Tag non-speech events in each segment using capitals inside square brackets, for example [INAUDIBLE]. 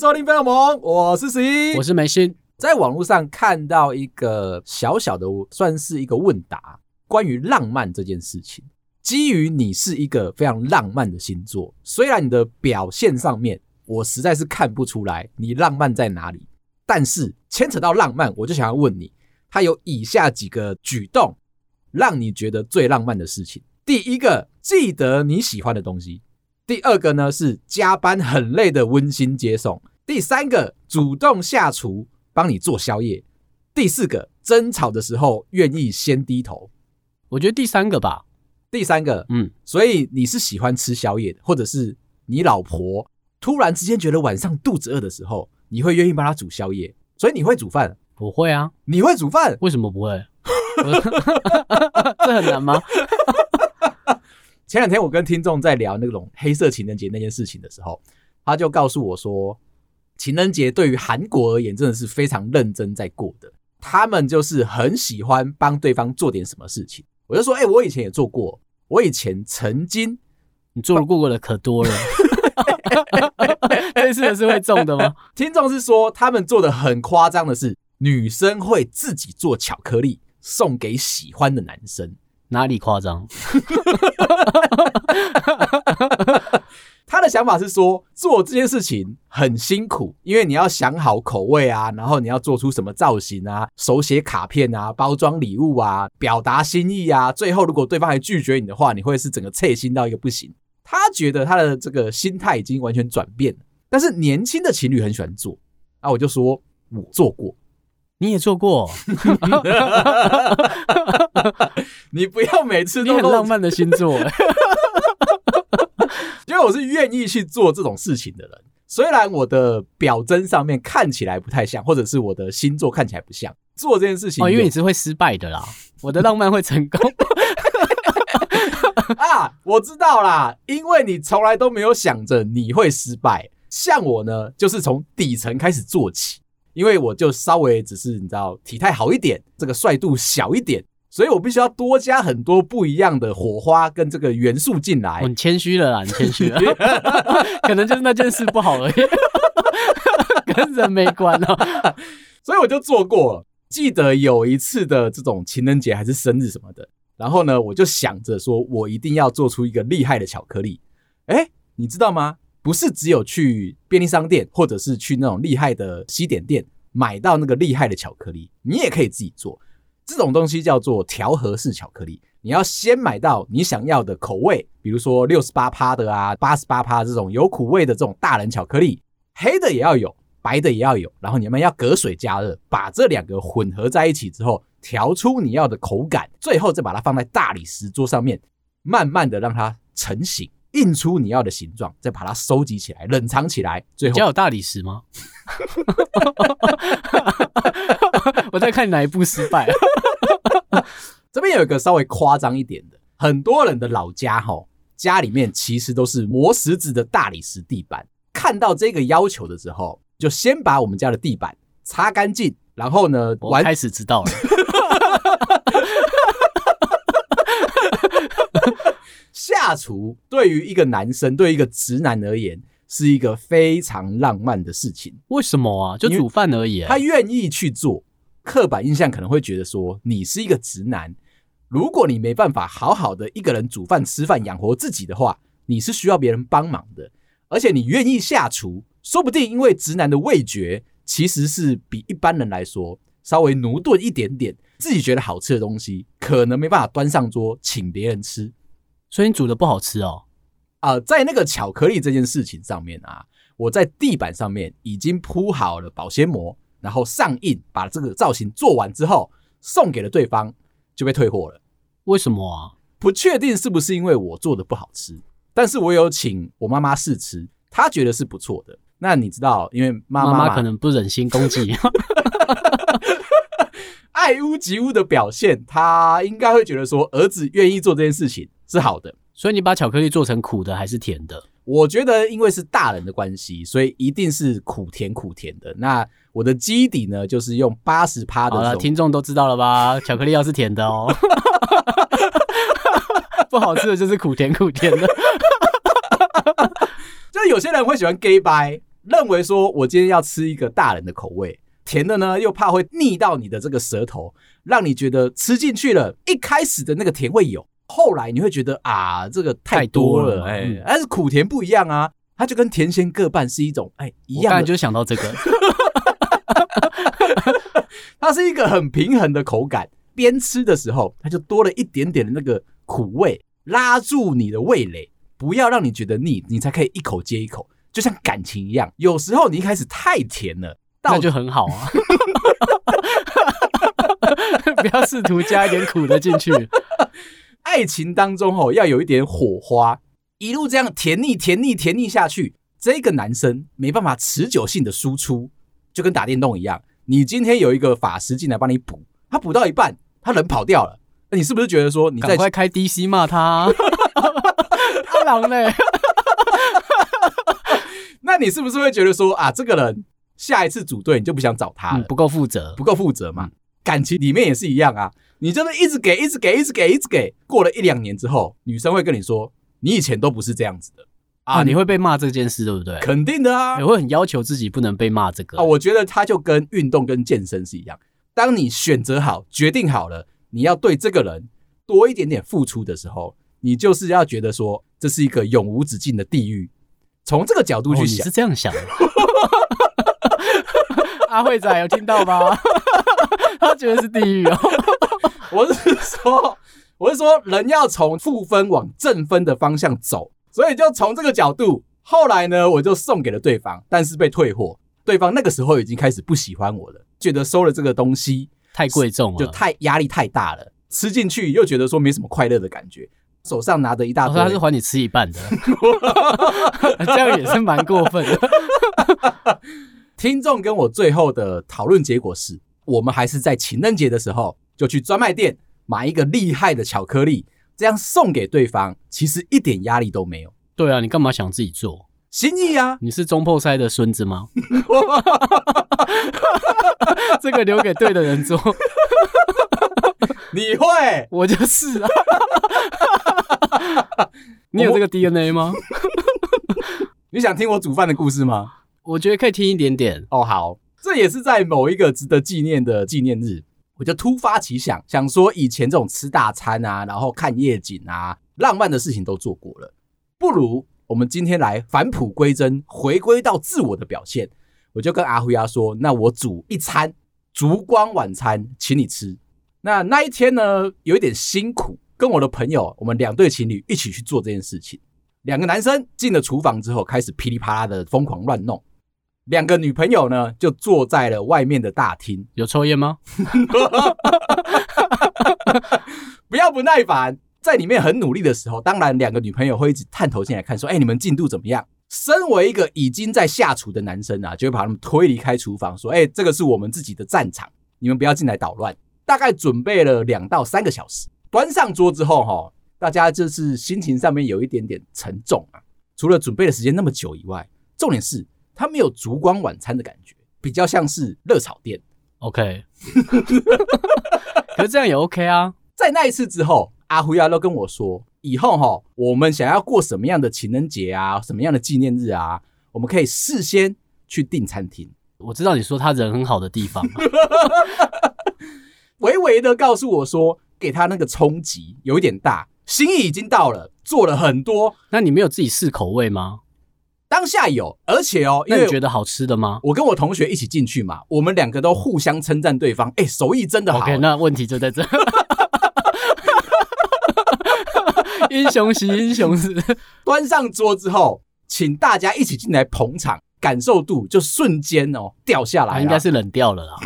收听《飞龙盟》，我是十一，我是梅心。在网络上看到一个小小的，算是一个问答，关于浪漫这件事情。基于你是一个非常浪漫的星座，虽然你的表现上面我实在是看不出来你浪漫在哪里，但是牵扯到浪漫，我就想要问你，它有以下几个举动让你觉得最浪漫的事情。第一个，记得你喜欢的东西。第二个呢，是加班很累的温馨接送。第三个，主动下厨帮你做宵夜。第四个，争吵的时候愿意先低头。我觉得第三个吧。第三个，嗯，所以你是喜欢吃宵夜的，或者是你老婆突然之间觉得晚上肚子饿的时候，你会愿意帮她煮宵夜。所以你会煮饭？不会啊。你会煮饭？为什么不会？[LAUGHS] 这很难吗？前两天我跟听众在聊那种黑色情人节那件事情的时候，他就告诉我说，情人节对于韩国而言真的是非常认真在过的。他们就是很喜欢帮对方做点什么事情。我就说，哎、欸，我以前也做过，我以前曾经你做过的可多了。类似的是会中的吗？[LAUGHS] 听众是说，他们做的很夸张的是，女生会自己做巧克力送给喜欢的男生。哪里夸张？[LAUGHS] 他的想法是说，做这件事情很辛苦，因为你要想好口味啊，然后你要做出什么造型啊，手写卡片啊，包装礼物啊，表达心意啊，最后如果对方还拒绝你的话，你会是整个脆心到一个不行。他觉得他的这个心态已经完全转变了，但是年轻的情侣很喜欢做，啊，我就说我做过。你也做过，[LAUGHS] [LAUGHS] 你不要每次都很浪漫的星座，因为我是愿意去做这种事情的人。虽然我的表征上面看起来不太像，或者是我的星座看起来不像做这件事情，哦，因为你是会失败的啦。[LAUGHS] 我的浪漫会成功 [LAUGHS] 啊，我知道啦，因为你从来都没有想着你会失败。像我呢，就是从底层开始做起。因为我就稍微只是你知道体态好一点，这个帅度小一点，所以我必须要多加很多不一样的火花跟这个元素进来。很谦虚了啦，你谦虚了，[LAUGHS] 可能就是那件事不好而已，[LAUGHS] 跟人没关哦。所以我就做过了。记得有一次的这种情人节还是生日什么的，然后呢，我就想着说我一定要做出一个厉害的巧克力。诶，你知道吗？不是只有去便利商店，或者是去那种厉害的西点店买到那个厉害的巧克力，你也可以自己做。这种东西叫做调和式巧克力。你要先买到你想要的口味，比如说六十八趴的啊，八十八趴这种有苦味的这种大人巧克力，黑的也要有，白的也要有。然后你们要隔水加热，把这两个混合在一起之后，调出你要的口感，最后再把它放在大理石桌上面，慢慢的让它成型。印出你要的形状，再把它收集起来，冷藏起来。最后，你家有大理石吗？我在看哪一部失败。这边有一个稍微夸张一点的，很多人的老家哈，家里面其实都是磨石子的大理石地板。看到这个要求的时候，就先把我们家的地板擦干净，然后呢，我开始知道了。[LAUGHS] 下厨对于一个男生，对于一个直男而言，是一个非常浪漫的事情。为什么啊？就煮饭而已。他愿意去做。刻板印象可能会觉得说，你是一个直男，如果你没办法好好的一个人煮饭吃饭养活自己的话，你是需要别人帮忙的。而且你愿意下厨，说不定因为直男的味觉其实是比一般人来说稍微驽钝一点点，自己觉得好吃的东西，可能没办法端上桌请别人吃。所以你煮的不好吃哦，啊、呃，在那个巧克力这件事情上面啊，我在地板上面已经铺好了保鲜膜，然后上印，把这个造型做完之后，送给了对方，就被退货了。为什么啊？不确定是不是因为我做的不好吃，但是我有请我妈妈试吃，她觉得是不错的。那你知道，因为妈妈，妈妈可能不忍心攻击，[LAUGHS] 爱屋及乌的表现，她应该会觉得说儿子愿意做这件事情。是好的，所以你把巧克力做成苦的还是甜的？我觉得因为是大人的关系，所以一定是苦甜苦甜的。那我的基底呢，就是用八十趴的。好了，听众都知道了吧？[LAUGHS] 巧克力要是甜的哦，[LAUGHS] 不好吃的就是苦甜苦甜的。[LAUGHS] 就是有些人会喜欢 gay 掰，认为说我今天要吃一个大人的口味，甜的呢又怕会腻到你的这个舌头，让你觉得吃进去了，一开始的那个甜会有，后来你会觉得啊这个太多了，哎、欸，但是苦甜不一样啊，它就跟甜咸各半是一种哎、欸、一样刚才就想到这个，[LAUGHS] 它是一个很平衡的口感，边吃的时候它就多了一点点的那个苦味，拉住你的味蕾。不要让你觉得腻，你才可以一口接一口，就像感情一样。有时候你一开始太甜了，那就很好啊。[LAUGHS] 不要试图加一点苦的进去。爱情当中哦，要有一点火花，一路这样甜腻、甜腻、甜腻下去，这个男生没办法持久性的输出，就跟打电动一样。你今天有一个法师进来帮你补，他补到一半，他人跑掉了，那你是不是觉得说你在，赶快开 DC 骂他啊？[LAUGHS] 太狼嘞！[LAUGHS] 那你是不是会觉得说啊，这个人下一次组队你就不想找他了？嗯、不够负责，不够负责嘛？感情里面也是一样啊，你就是一直给，一直给，一直给，一直给。过了一两年之后，女生会跟你说，你以前都不是这样子的啊，啊！你会被骂这件事，对不对？肯定的啊！你会很要求自己不能被骂这个啊。我觉得他就跟运动跟健身是一样，当你选择好、决定好了，你要对这个人多一点点付出的时候。你就是要觉得说，这是一个永无止境的地狱，从这个角度去想，哦、你是这样想的。[LAUGHS] 阿慧仔有听到吗？[LAUGHS] 他觉得是地狱哦。[LAUGHS] 我是说，我是说，人要从负分往正分的方向走，所以就从这个角度。后来呢，我就送给了对方，但是被退货。对方那个时候已经开始不喜欢我了，觉得收了这个东西太贵重了，就太压力太大了，吃进去又觉得说没什么快乐的感觉。手上拿着一大堆，他是还你吃一半的，[LAUGHS] 这样也是蛮过分的。[LAUGHS] 听众跟我最后的讨论结果是，我们还是在情人节的时候就去专卖店买一个厉害的巧克力，这样送给对方，其实一点压力都没有。对啊，你干嘛想自己做？心意啊！你是中破塞的孙子吗？[LAUGHS] 这个留给对的人做。[LAUGHS] 你会，[LAUGHS] 我就是啊。你有这个 DNA 吗？你想听我煮饭的故事吗？我觉得可以听一点点。哦，好，这也是在某一个值得纪念的纪念日，我就突发奇想，想说以前这种吃大餐啊，然后看夜景啊，浪漫的事情都做过了，不如我们今天来返璞归真，回归到自我的表现。我就跟阿辉亚说，那我煮一餐烛光晚餐，请你吃。那那一天呢，有一点辛苦，跟我的朋友，我们两对情侣一起去做这件事情。两个男生进了厨房之后，开始噼里啪啦的疯狂乱弄。两个女朋友呢，就坐在了外面的大厅。[LAUGHS] 有抽烟吗？不要不耐烦，在里面很努力的时候，当然两个女朋友会一直探头进来看，说：“哎，你们进度怎么样？”身为一个已经在下厨的男生啊，就会把他们推离开厨房，说：“哎，这个是我们自己的战场，你们不要进来捣乱。”大概准备了两到三个小时，端上桌之后，哈，大家就是心情上面有一点点沉重啊。除了准备的时间那么久以外，重点是它没有烛光晚餐的感觉，比较像是热炒店。OK，[LAUGHS] 可是这样也 OK 啊。在那一次之后，阿胡亚都跟我说，以后哈，我们想要过什么样的情人节啊，什么样的纪念日啊，我们可以事先去订餐厅。我知道你说他人很好的地方。[LAUGHS] 微微的告诉我说，给他那个冲击有一点大，心意已经到了，做了很多。那你没有自己试口味吗？当下有，而且哦，因为觉得好吃的吗？我跟我同学一起进去嘛，我们两个都互相称赞对方，哎，手艺真的好。OK，那问题就在这。[LAUGHS] 英雄惜英雄是，端上桌之后，请大家一起进来捧场。感受度就瞬间哦掉下来，应该是冷掉了啦。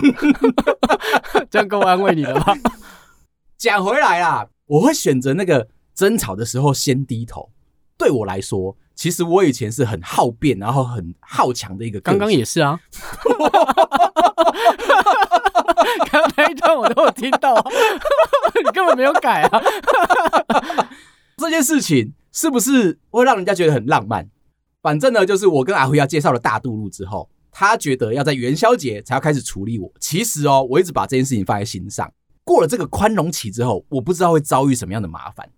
[LAUGHS] 这样够安慰你了吧？讲回来啦，我会选择那个争吵的时候先低头。对我来说，其实我以前是很好辩，然后很好强的一个。刚刚也是啊。[LAUGHS] 刚刚那一段我都有听到，[LAUGHS] 你根本没有改啊。[LAUGHS] 这件事情是不是会让人家觉得很浪漫？反正呢，就是我跟阿辉要介绍了大渡路之后，他觉得要在元宵节才要开始处理我。其实哦，我一直把这件事情放在心上。过了这个宽容期之后，我不知道会遭遇什么样的麻烦。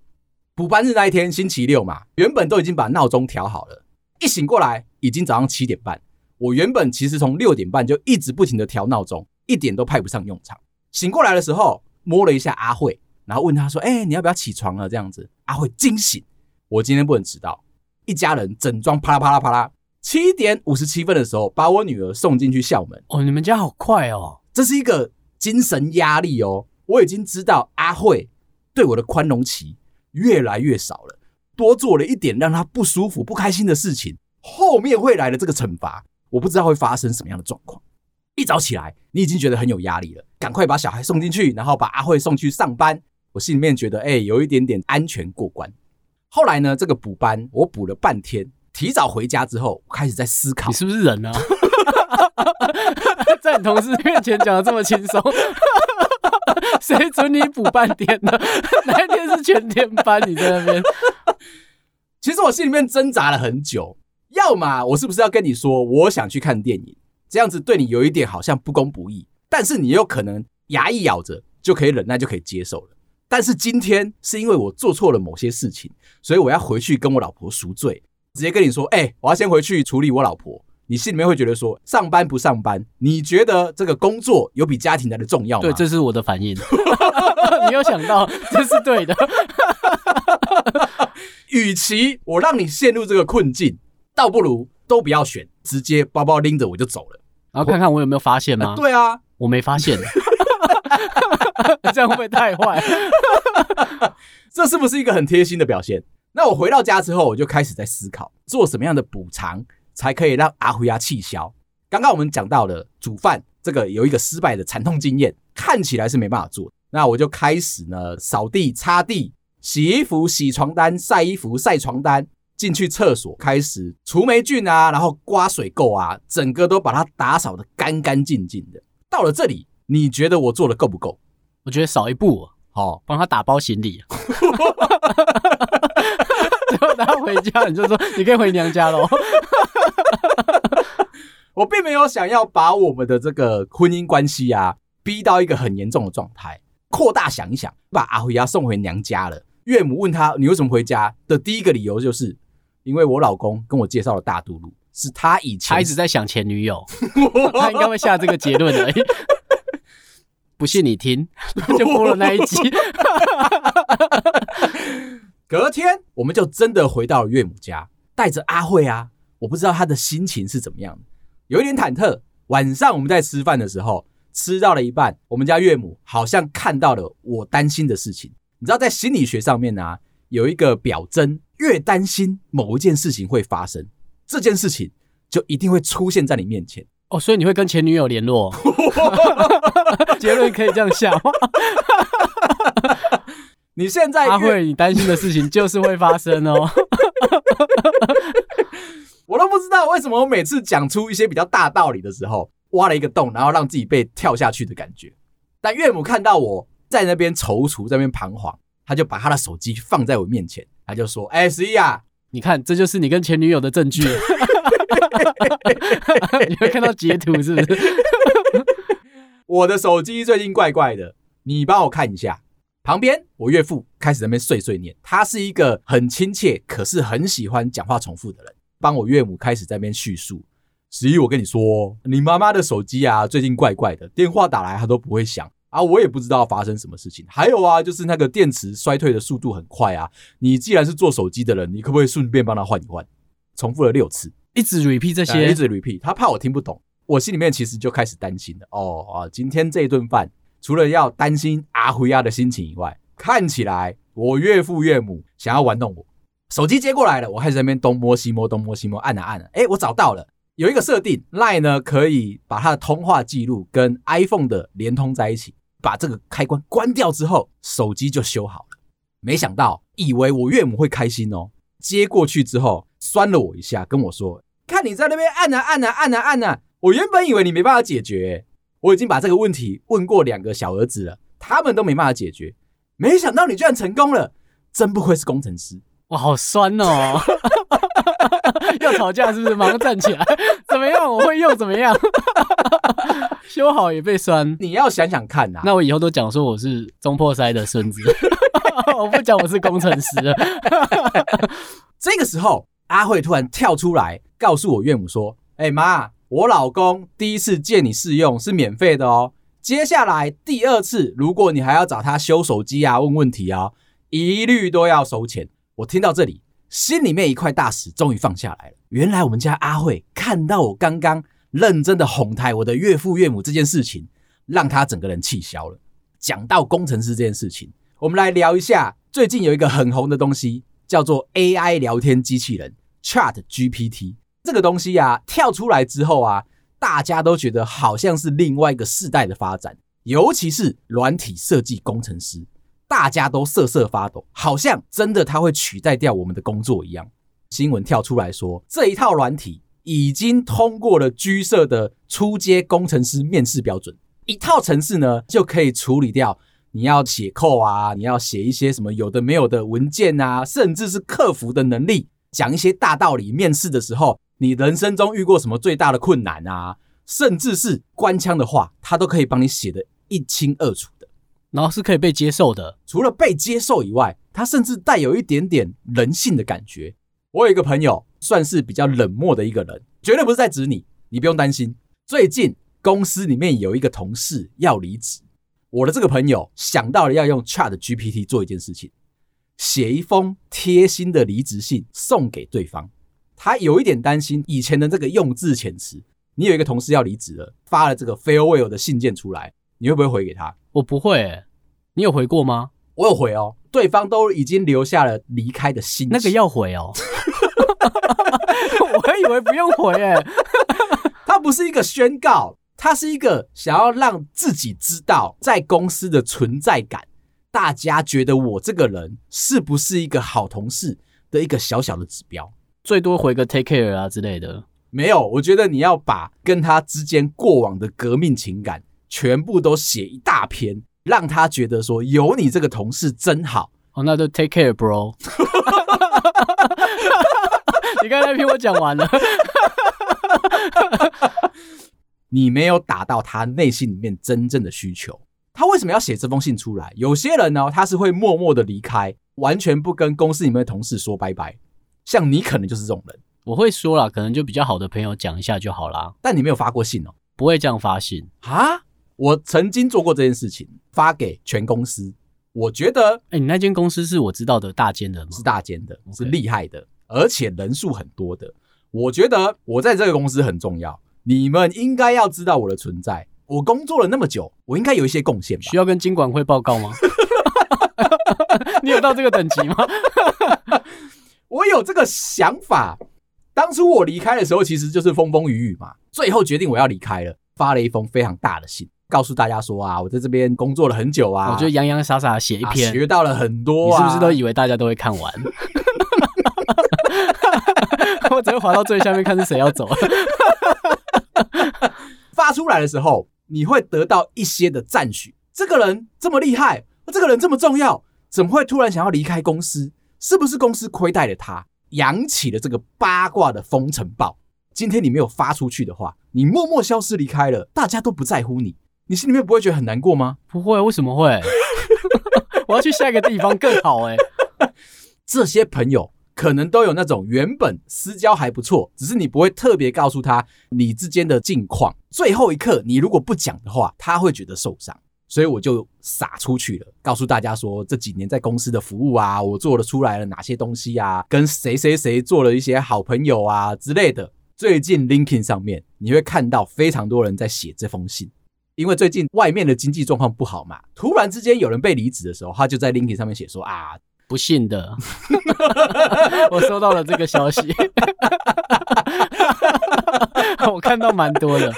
补班日那一天，星期六嘛，原本都已经把闹钟调好了，一醒过来已经早上七点半。我原本其实从六点半就一直不停的调闹钟，一点都派不上用场。醒过来的时候，摸了一下阿慧，然后问他说：“哎、欸，你要不要起床了？”这样子，阿慧惊醒，我今天不能迟到。一家人整装啪啦啪啦啪啦，七点五十七分的时候，把我女儿送进去校门。哦，你们家好快哦！这是一个精神压力哦。我已经知道阿慧对我的宽容期越来越少了，多做了一点让他不舒服、不开心的事情，后面会来的这个惩罚。我不知道会发生什么样的状况。一早起来，你已经觉得很有压力了，赶快把小孩送进去，然后把阿慧送去上班。我心里面觉得，哎，有一点点安全过关。后来呢，这个补班我补了半天，提早回家之后，开始在思考，你是不是人啊？[LAUGHS] 在你同事面前讲得这么轻松，[LAUGHS] 谁准你补半天呢？[LAUGHS] 哪一天是全天班？你在那边？[LAUGHS] 其实我心里面挣扎了很久。要么我是不是要跟你说，我想去看电影，这样子对你有一点好像不公不义，但是你有可能牙一咬着就可以忍耐，就可以接受了。但是今天是因为我做错了某些事情，所以我要回去跟我老婆赎罪，直接跟你说，哎、我要先回去处理我老婆。你心里面会觉得说，上班不上班，你觉得这个工作有比家庭来的重要吗？对，这是我的反应。[LAUGHS] 你有想到这是对的。[LAUGHS] 与其我让你陷入这个困境。倒不如都不要选，直接包包拎着我就走了，然后看看我有没有发现吗？呃、对啊，我没发现，[LAUGHS] 这样会不会太坏？这是不是一个很贴心的表现？那我回到家之后，我就开始在思考，做什么样的补偿才可以让阿辉亚气消。刚刚我们讲到了煮饭，这个有一个失败的惨痛经验，看起来是没办法做。那我就开始呢，扫地、擦地、洗衣服、洗床单、晒衣服、晒床单。进去厕所开始除霉菌啊，然后刮水垢啊，整个都把它打扫的干干净净的。到了这里，你觉得我做的够不够？我觉得少一步，好，帮他打包行李。[LAUGHS] [LAUGHS] 最后他回家，你就说你可以回娘家喽。[LAUGHS] 我并没有想要把我们的这个婚姻关系啊逼到一个很严重的状态。扩大想一想，把阿辉呀送回娘家了。岳母问他：“你为什么回家？”的第一个理由就是。因为我老公跟我介绍了大肚路，是他以前他一直在想前女友，[LAUGHS] 他应该会下这个结论的。不信你听，就播了那一集。[LAUGHS] 隔天我们就真的回到了岳母家，带着阿慧啊，我不知道他的心情是怎么样的，有一点忐忑。晚上我们在吃饭的时候，吃到了一半，我们家岳母好像看到了我担心的事情。你知道，在心理学上面呢、啊，有一个表征。越担心某一件事情会发生，这件事情就一定会出现在你面前哦。所以你会跟前女友联络？[LAUGHS] 结论可以这样想？[LAUGHS] 你现在阿慧，你担心的事情就是会发生哦。[LAUGHS] 我都不知道为什么我每次讲出一些比较大道理的时候，挖了一个洞，然后让自己被跳下去的感觉。但岳母看到我在那边踌躇，在那边彷徨，他就把他的手机放在我面前。他就说：“哎、欸，十一啊，你看，这就是你跟前女友的证据。[LAUGHS] 你会看到截图是不是？[LAUGHS] 我的手机最近怪怪的，你帮我看一下。旁边，我岳父开始在那边碎碎念。他是一个很亲切，可是很喜欢讲话重复的人。帮我岳母开始在那边叙述。十一，我跟你说，你妈妈的手机啊，最近怪怪的，电话打来她都不会响。”啊，我也不知道发生什么事情。还有啊，就是那个电池衰退的速度很快啊。你既然是做手机的人，你可不可以顺便帮他换一换？重复了六次，一直 repeat 这些，一直 repeat。他怕我听不懂，我心里面其实就开始担心了。哦啊，今天这一顿饭，除了要担心阿辉亚的心情以外，看起来我岳父岳母想要玩弄我。手机接过来了，我开始在那边东摸西摸，东摸西摸，按啊按啊。诶，我找到了，有一个设定，LINE 呢可以把他的通话记录跟 iPhone 的连通在一起。把这个开关关掉之后，手机就修好了。没想到，以为我岳母会开心哦。接过去之后，酸了我一下，跟我说：“看你在那边按啊按啊按啊按啊！我原本以为你没办法解决，我已经把这个问题问过两个小儿子了，他们都没办法解决。没想到你居然成功了，真不愧是工程师。哇，好酸哦！[LAUGHS] 要吵架是不是？马上站起来，怎么样？我会又怎么样？” [LAUGHS] 修好也被酸，你要想想看呐、啊。那我以后都讲说我是中破塞的孙子，[LAUGHS] 我不讲我是工程师了。这个时候，阿慧突然跳出来告诉我岳母说：“哎、欸、妈，我老公第一次借你试用是免费的哦。接下来第二次，如果你还要找他修手机啊、问问题啊，一律都要收钱。我听到这里，心里面一块大石终于放下来了。原来我们家阿慧看到我刚刚认真的哄抬我的岳父岳母这件事情，让他整个人气消了。讲到工程师这件事情，我们来聊一下最近有一个很红的东西，叫做 AI 聊天机器人 ChatGPT。这个东西啊，跳出来之后啊。大家都觉得好像是另外一个世代的发展，尤其是软体设计工程师，大家都瑟瑟发抖，好像真的它会取代掉我们的工作一样。新闻跳出来说，这一套软体已经通过了居社的初阶工程师面试标准，一套程式呢就可以处理掉你要写扣啊，你要写一些什么有的没有的文件啊，甚至是客服的能力，讲一些大道理，面试的时候。你人生中遇过什么最大的困难啊？甚至是官腔的话，他都可以帮你写得一清二楚，然后是可以被接受的。除了被接受以外，他甚至带有一点点人性的感觉。我有一个朋友，算是比较冷漠的一个人，绝对不是在指你，你不用担心。最近公司里面有一个同事要离职，我的这个朋友想到了要用 ChatGPT 做一件事情，写一封贴心的离职信送给对方。他有一点担心以前的这个用字遣词。你有一个同事要离职了，发了这个 farewell 的信件出来，你会不会回给他？我不会欸。你有回过吗？我有回哦。对方都已经留下了离开的心，那个要回哦。[LAUGHS] 我还以为不用回欸。[LAUGHS] 他不是一个宣告，他是一个想要让自己知道在公司的存在感，大家觉得我这个人是不是一个好同事的一个小小的指标。最多回个 take care 啊之类的，没有。我觉得你要把跟他之间过往的革命情感全部都写一大篇，让他觉得说有你这个同事真好。哦，那就 take care bro。[LAUGHS] 你刚才那篇我讲完了，你没有打到他内心里面真正的需求。他为什么要写这封信出来？有些人呢，他是会默默的离开，完全不跟公司里面的同事说拜拜。像你可能就是这种人，我会说啦，可能就比较好的朋友讲一下就好啦。但你没有发过信哦？不会这样发信啊？我曾经做过这件事情，发给全公司。我觉得，哎，你那间公司是我知道的大间的吗？是大间的，是厉害的，而且人数很多的。我觉得我在这个公司很重要，你们应该要知道我的存在。我工作了那么久，我应该有一些贡献吧？需要跟金管会报告吗？[LAUGHS] [LAUGHS] 你有到这个等级吗？[LAUGHS] 我有这个想法，当初我离开的时候，其实就是风风雨雨嘛。最后决定我要离开了，发了一封非常大的信，告诉大家说啊，我在这边工作了很久啊，我就洋洋洒洒写一篇，啊，学到了很多，啊。你是不是都以为大家都会看完？[LAUGHS] 我只会滑到最下面看是谁要走。发出来的时候，你会得到一些的赞许。这个人这么厉害，这个人这么重要，怎么会突然想要离开公司？是不是公司亏待了他，扬起了这个八卦的风尘暴？今天你没有发出去的话，你默默消失离开了，大家都不在乎你，你心里面不会觉得很难过吗？不会，为什么会？[LAUGHS] 我要去下一个地方更好哎。[LAUGHS] 这些朋友可能都有那种原本私交还不错，只是你不会特别告诉他你之间的近况，最后一刻你如果不讲的话，他会觉得受伤。所以我就撒出去了，告诉大家说这几年在公司的服务啊，我做了出来了哪些东西啊，跟谁谁谁做了一些好朋友啊之类的。最近 LinkedIn 上面你会看到非常多人在写这封信，因为最近外面的经济状况不好嘛，突然之间有人被离职的时候，他就在 LinkedIn 上面写说啊，不幸的，[LAUGHS] 我收到了这个消息，[LAUGHS] 我看到蛮多的，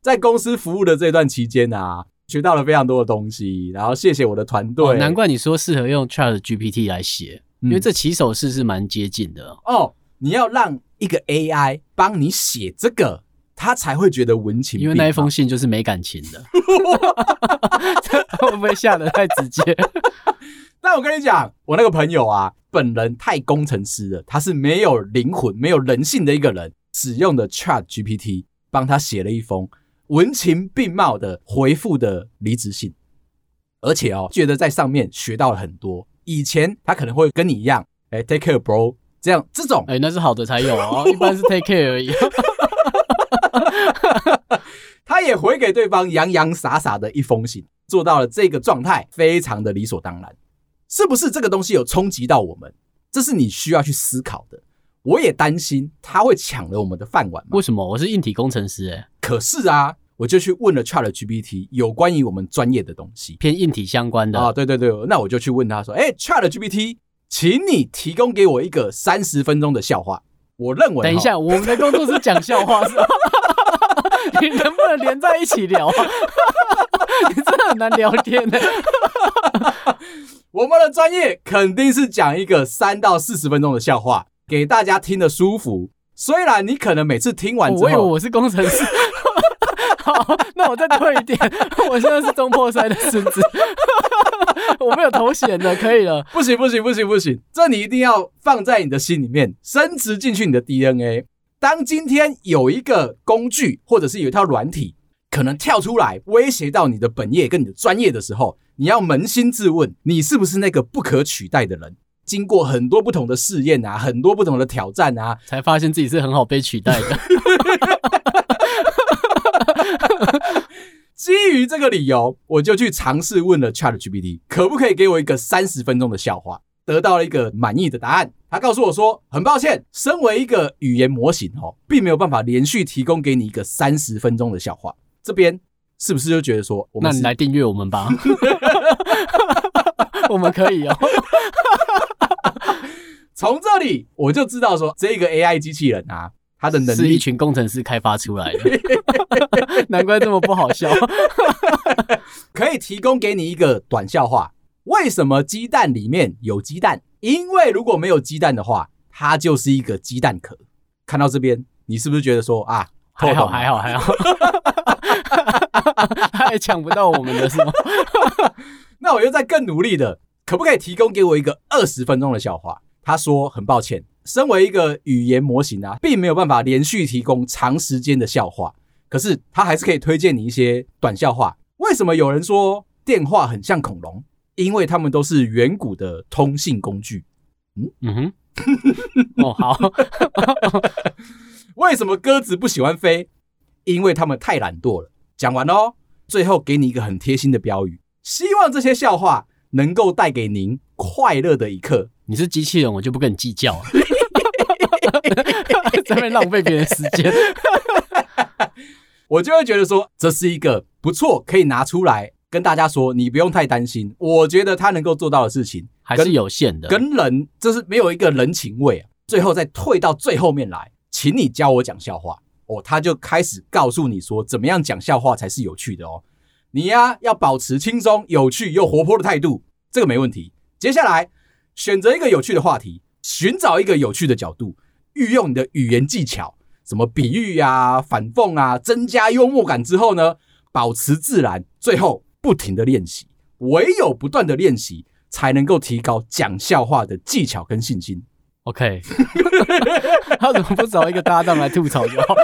在公司服务的这段期间啊。学到了非常多的东西，然后谢谢我的团队。哦，难怪你说适合用 ChatGPT 来写，嗯，因为这起手式是蛮接近的哦。你要让一个 AI 帮你写这个，他才会觉得文情。因为那一封信就是没感情的，[LAUGHS] 会不会下得太直接？[LAUGHS] 那我跟你讲，我那个朋友啊，本人太工程师了，他是没有灵魂、没有人性的一个人，使用的 ChatGPT 帮他写了一封。文情并茂的回复的离职信，而且哦，觉得在上面学到了很多。以前他可能会跟你一样，哎、欸、，take care bro，这样这种，哎、欸，那是好的才有哦，一般是 take care 而已。[LAUGHS] 他也回给对方洋洋洒洒的一封信，做到了这个状态，非常的理所当然。是不是这个东西有冲击到我们？这是你需要去思考的。我也担心他会抢了我们的饭碗。为什么？我是硬体工程师哎。可是啊，我就去问了 ChatGPT 有关于我们专业的东西，偏硬体相关的啊。对对对，那我就去问他说：“哎，ChatGPT，请你提供给我一个三十分钟的笑话。”我认为，等一下，我们的工作是讲笑话，是吧？你能不能连在一起聊啊？[LAUGHS] 你真的很难聊天呢。我们的专业肯定是讲一个三到四十分钟的笑话，给大家听得舒服。虽然你可能每次听完之后，我以为我是工程师。[LAUGHS] 好，那我再退一点，我现在是中破塞的孙子，[LAUGHS] 我没有头衔的，可以了。不行不行不行不行，这你一定要放在你的心里面，深植进去你的 DNA。当今天有一个工具，或者是有一套软体，可能跳出来威胁到你的本业跟你的专业的时候，你要扪心自问，你是不是那个不可取代的人？经过很多不同的试验啊，很多不同的挑战啊，才发现自己是很好被取代的。[LAUGHS] 基于这个理由，我就去尝试问了 ChatGPT，可不可以给我一个三十分钟的笑话？得到了一个满意的答案。他告诉我说：“很抱歉，身为一个语言模型哦，并没有办法连续提供给你一个三十分钟的笑话。”这边是不是就觉得说，那你来订阅我们吧？[LAUGHS] 我们可以哦。从这里我就知道说，这个 AI 机器人啊。它的能力是一群工程师开发出来的，[LAUGHS] 难怪这么不好笑。[LAUGHS] 可以提供给你一个短笑话：为什么鸡蛋里面有鸡蛋？因为如果没有鸡蛋的话，它就是一个鸡蛋壳。看到这边，你是不是觉得说啊，还好还好还好，他 [LAUGHS] 还抢不到我们的是吗？[LAUGHS] 那我又在更努力的，可不可以提供给我一个二十分钟的笑话？他说很抱歉。身为一个语言模型啊，并没有办法连续提供长时间的笑话，可是他还是可以推荐你一些短笑话。为什么有人说电话很像恐龙？因为他们都是远古的通信工具。嗯嗯哼，[LAUGHS] 哦好。[LAUGHS] 为什么鸽子不喜欢飞？因为他们太懒惰了。讲完喽，最后给你一个很贴心的标语，希望这些笑话能够带给您快乐的一刻。你是机器人，我就不跟你计较了。[LAUGHS] 在那边浪费别人时间，我就会觉得说，这是一个不错，可以拿出来跟大家说，你不用太担心。我觉得他能够做到的事情还是有限的，跟人就是没有一个人情味啊。最后再退到最后面来，请你教我讲笑话哦。他就开始告诉你说，怎么样讲笑话才是有趣的哦。你呀，要保持轻松、有趣又活泼的态度，这个没问题。接下来。选择一个有趣的话题，寻找一个有趣的角度，运用你的语言技巧，什么比喻啊、反讽啊，增加幽默感之后呢，保持自然，最后不停的练习，唯有不断的练习，才能够提高讲笑话的技巧跟信心。OK，[LAUGHS] 他怎么不找一个搭档来吐槽就好？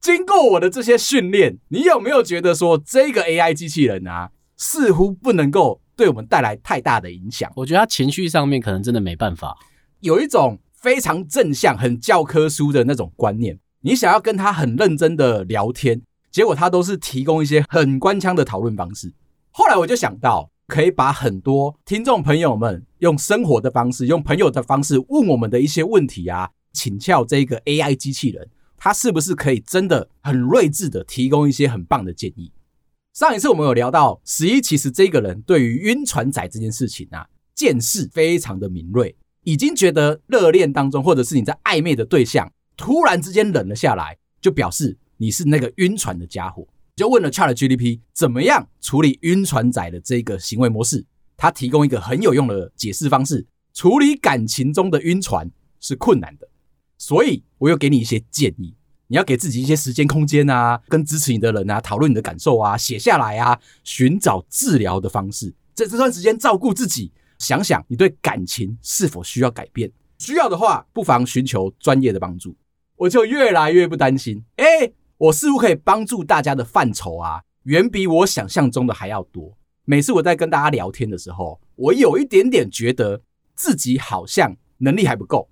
经过我的这些训练，你有没有觉得说这个 AI 机器人啊，似乎不能够？对我们带来太大的影响，我觉得他情绪上面可能真的没办法。有一种非常正向、很教科书的那种观念，你想要跟他很认真的聊天，结果他都是提供一些很官腔的讨论方式。后来我就想到，可以把很多听众朋友们用生活的方式、用朋友的方式问我们的一些问题啊，请教这个 AI 机器人，它是不是可以真的很睿智的提供一些很棒的建议？上一次我们有聊到，十一其实这个人对于晕船仔这件事情啊，见识非常的敏锐，已经觉得热恋当中或者是你在暧昧的对象突然之间冷了下来，就表示你是那个晕船的家伙，就问了 ChatGPT 怎么样处理晕船仔的这个行为模式，他提供一个很有用的解释方式：处理感情中的晕船是困难的，所以我又给你一些建议。你要给自己一些时间空间啊，跟支持你的人啊讨论你的感受啊，写下来啊，寻找治疗的方式，在这段时间照顾自己，想想你对感情是否需要改变，需要的话不妨寻求专业的帮助。我就越来越不担心，诶，我似乎可以帮助大家的范畴啊，远比我想象中的还要多。每次我在跟大家聊天的时候，我有一点点觉得自己好像能力还不够。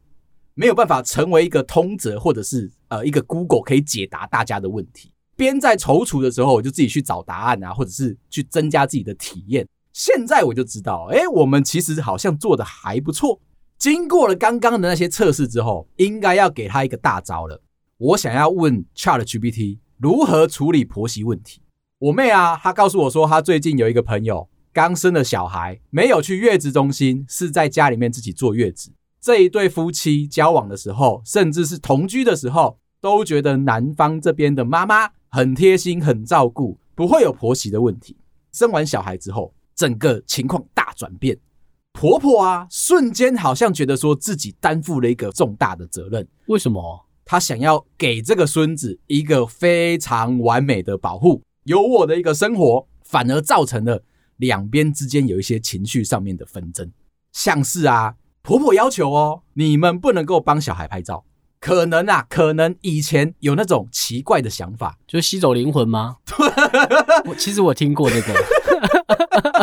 没有办法成为一个通则，或者是呃一个 Google 可以解答大家的问题。边在踌躇的时候，我就自己去找答案啊，或者是去增加自己的体验。现在我就知道，哎，我们其实好像做的还不错。经过了刚刚的那些测试之后，应该要给他一个大招了。我想要问 ChatGPT 如何处理婆媳问题。我妹啊，她告诉我说，她最近有一个朋友刚生了小孩，没有去月子中心，是在家里面自己坐月子。这一对夫妻交往的时候，甚至是同居的时候，都觉得男方这边的妈妈很贴心、很照顾，不会有婆媳的问题。生完小孩之后，整个情况大转变。婆婆啊，瞬间好像觉得说自己担负了一个重大的责任。为什么？她想要给这个孙子一个非常完美的保护，有我的一个生活，反而造成了两边之间有一些情绪上面的纷争。像是啊，婆婆要求哦，你们不能够帮小孩拍照。可能啊，可能以前有那种奇怪的想法，就是吸走灵魂吗？[LAUGHS] 我其实我听过这个。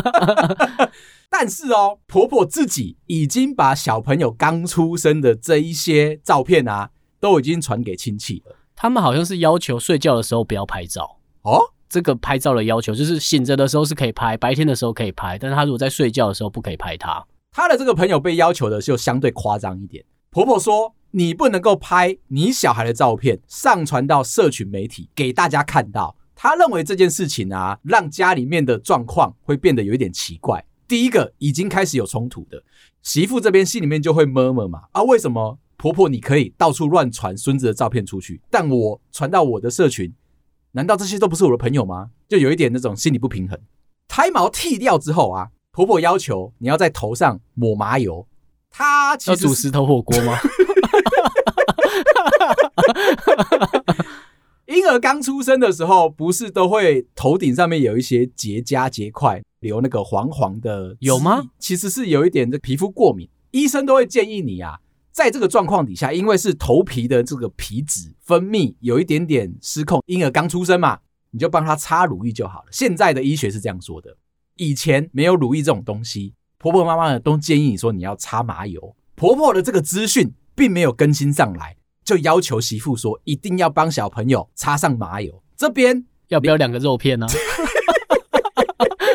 [LAUGHS] 但是哦，婆婆自己已经把小朋友刚出生的这一些照片啊，都已经传给亲戚了。他们好像是要求睡觉的时候不要拍照哦。这个拍照的要求就是醒着的时候是可以拍，白天的时候可以拍，但是他如果在睡觉的时候不可以拍他。他的这个朋友被要求的就相对夸张一点。婆婆说：“你不能够拍你小孩的照片上传到社群媒体给大家看到。”他认为这件事情啊，让家里面的状况会变得有一点奇怪。第一个已经开始有冲突的媳妇这边心里面就会 murmur 嘛，啊，为什么婆婆你可以到处乱传孙子的照片出去，但我传到我的社群，难道这些都不是我的朋友吗？就有一点那种心理不平衡。胎毛剃掉之后啊，婆婆要求你要在头上抹麻油，她其煮石头火锅吗？[LAUGHS] 婴儿刚出生的时候，不是都会头顶上面有一些结痂结块，留那个黄黄的，有吗？其实是有一点的皮肤过敏，医生都会建议你啊，在这个状况底下，因为是头皮的这个皮脂分泌有一点点失控，婴儿刚出生嘛，你就帮他擦乳液就好了。现在的医学是这样说的，以前没有乳液这种东西，婆婆妈妈呢都建议你说你要擦麻油。婆婆的这个资讯并没有更新上来。就要求媳妇说，一定要帮小朋友擦上麻油。这边要不要两个肉片呢？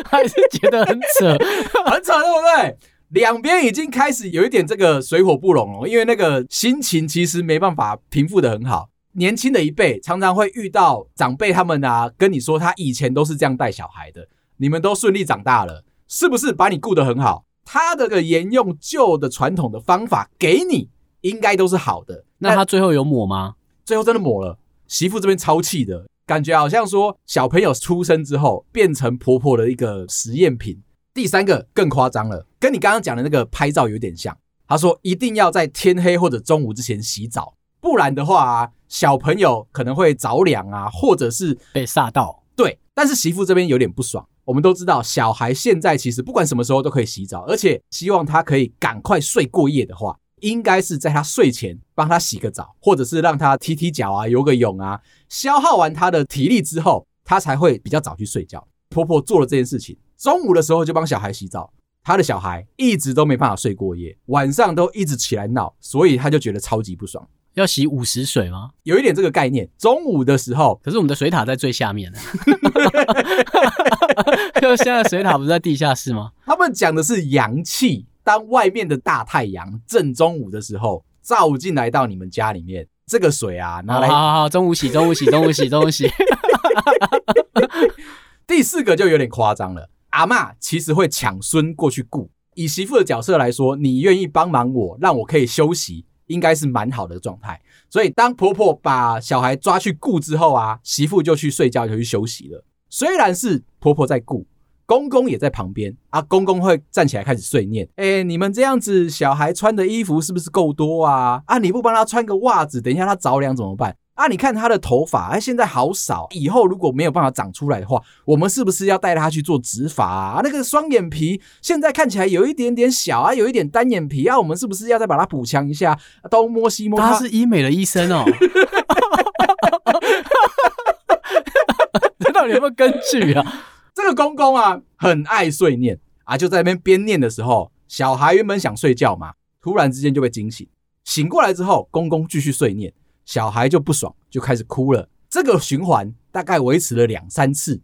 还是觉得很扯，很扯，对不对？两边已经开始有一点这个水火不容了，因为那个心情其实没办法平复的很好。年轻的一辈常常会遇到长辈他们啊，跟你说他以前都是这样带小孩的，你们都顺利长大了，是不是把你顾得很好？他的个沿用旧的传统的方法给你。应该都是好的，那他最后有抹吗？最后真的抹了，媳妇这边超气的感觉，好像说小朋友出生之后变成婆婆的一个实验品。第三个更夸张了，跟你刚刚讲的那个拍照有点像。他说一定要在天黑或者中午之前洗澡，不然的话啊，小朋友可能会着凉啊，或者是被吓到。对，但是媳妇这边有点不爽。我们都知道，小孩现在其实不管什么时候都可以洗澡，而且希望他可以赶快睡过夜的话。应该是在他睡前帮他洗个澡，或者是让他踢踢脚啊、游个泳啊，消耗完他的体力之后，他才会比较早去睡觉。婆婆做了这件事情，中午的时候就帮小孩洗澡，他的小孩一直都没办法睡过夜，晚上都一直起来闹，所以他就觉得超级不爽。要洗午时水吗？有一点这个概念。中午的时候，可是我们的水塔在最下面呢。就 [LAUGHS] 现在水塔不是在地下室吗？他们讲的是阳气。当外面的大太阳正中午的时候照进来到你们家里面，这个水啊，拿来好好好，中午洗，中午洗，中午洗，中午洗。[LAUGHS] 第四个就有点夸张了，阿嬷其实会抢孙过去顾。以媳妇的角色来说，你愿意帮忙我，让我可以休息，应该是蛮好的状态。所以当婆婆把小孩抓去顾之后啊，媳妇就去睡觉，就去休息了。虽然是婆婆在顾。公公也在旁边啊，公公会站起来开始碎念：“哎，你们这样子，小孩穿的衣服是不是够多啊？啊，你不帮他穿个袜子，等一下他着凉怎么办？啊，你看他的头发，哎，现在好少，以后如果没有办法长出来的话，我们是不是要带他去做植发啊？那个双眼皮现在看起来有一点点小啊，有一点单眼皮啊，我们是不是要再把它补强一下？东摸西摸，他是医美的医生哦，[LAUGHS] 这到底有没有根据啊？” [LAUGHS] 这个公公啊，很爱碎念啊，就在那边边念的时候，小孩原本想睡觉嘛，突然之间就被惊醒。醒过来之后，公公继续碎念，小孩就不爽，就开始哭了。这个循环大概维持了两三次，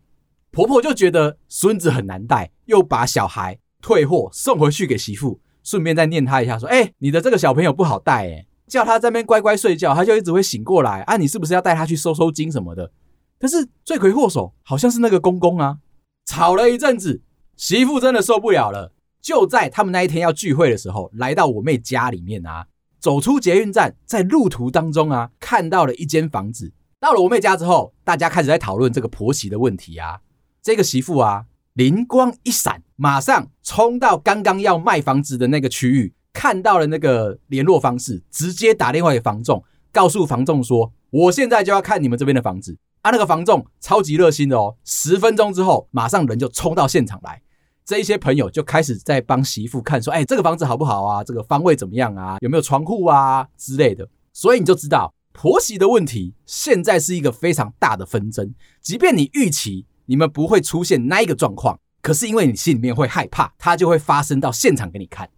婆婆就觉得孙子很难带，又把小孩退货送回去给媳妇，顺便再念他一下，说：“哎，你的这个小朋友不好带，哎，叫他在那边乖乖睡觉，他就一直会醒过来啊，你是不是要带他去收收惊什么的？”但是罪魁祸首好像是那个公公啊，吵了一阵子，媳妇真的受不了了，就在他们那一天要聚会的时候，来到我妹家里面啊。走出捷运站，在路途当中啊，看到了一间房子。到了我妹家之后，大家开始在讨论这个婆媳的问题啊。这个媳妇啊，灵光一闪，马上冲到刚刚要卖房子的那个区域，看到了那个联络方式，直接打电话给房仲，告诉房仲说：“我现在就要看你们这边的房子。”啊，那个房仲超级热心的哦，十分钟之后，马上人就冲到现场来。这一些朋友就开始在帮媳妇看，说：“哎，这个房子好不好啊？这个方位怎么样啊？有没有窗户啊之类的？”所以你就知道婆媳的问题现在是一个非常大的纷争。即便你预期你们不会出现那一个状况，可是因为你心里面会害怕，它就会发生到现场给你看。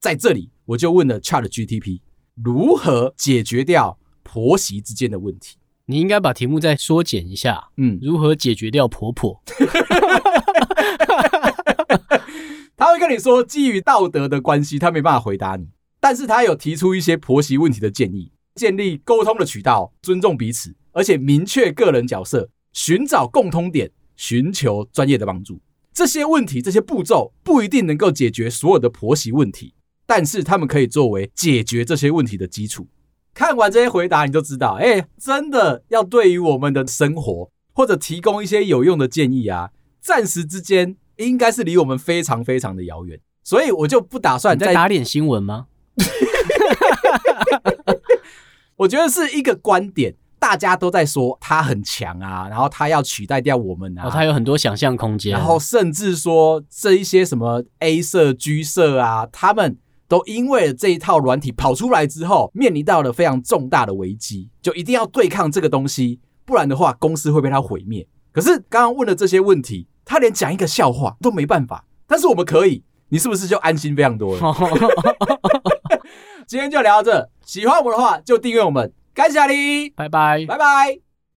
在这里，我就问了 ChatGPT 如何解决掉婆媳之间的问题。你应该把题目再缩减一下，嗯，如何解决掉婆婆？[LAUGHS] 他会跟你说，基于道德的关系，他没办法回答你。但是他有提出一些婆媳问题的建议，建立沟通的渠道，尊重彼此，而且明确个人角色，寻找共通点，寻求专业的帮助。这些问题，这些步骤不一定能够解决所有的婆媳问题，但是他们可以作为解决这些问题的基础。看完这些回答，你就知道，哎，真的要对于我们的生活或者提供一些有用的建议啊，暂时之间。应该是离我们非常非常的遥远，所以我就不打算再，再打脸新闻吗？[LAUGHS] 我觉得是一个观点，大家都在说他很强啊，然后他要取代掉我们啊，哦、他有很多想象空间，然后甚至说这一些什么 A 社、G 社啊，他们都因为这一套软体跑出来之后，面临到了非常重大的危机，就一定要对抗这个东西，不然的话公司会被他毁灭。可是刚刚问的这些问题。他连讲一个笑话都没办法，但是我们可以，你是不是就安心非常多了？[LAUGHS] [LAUGHS] [LAUGHS] 今天就聊到这，喜欢我们的话就订阅我们，感谢你，拜拜，拜拜。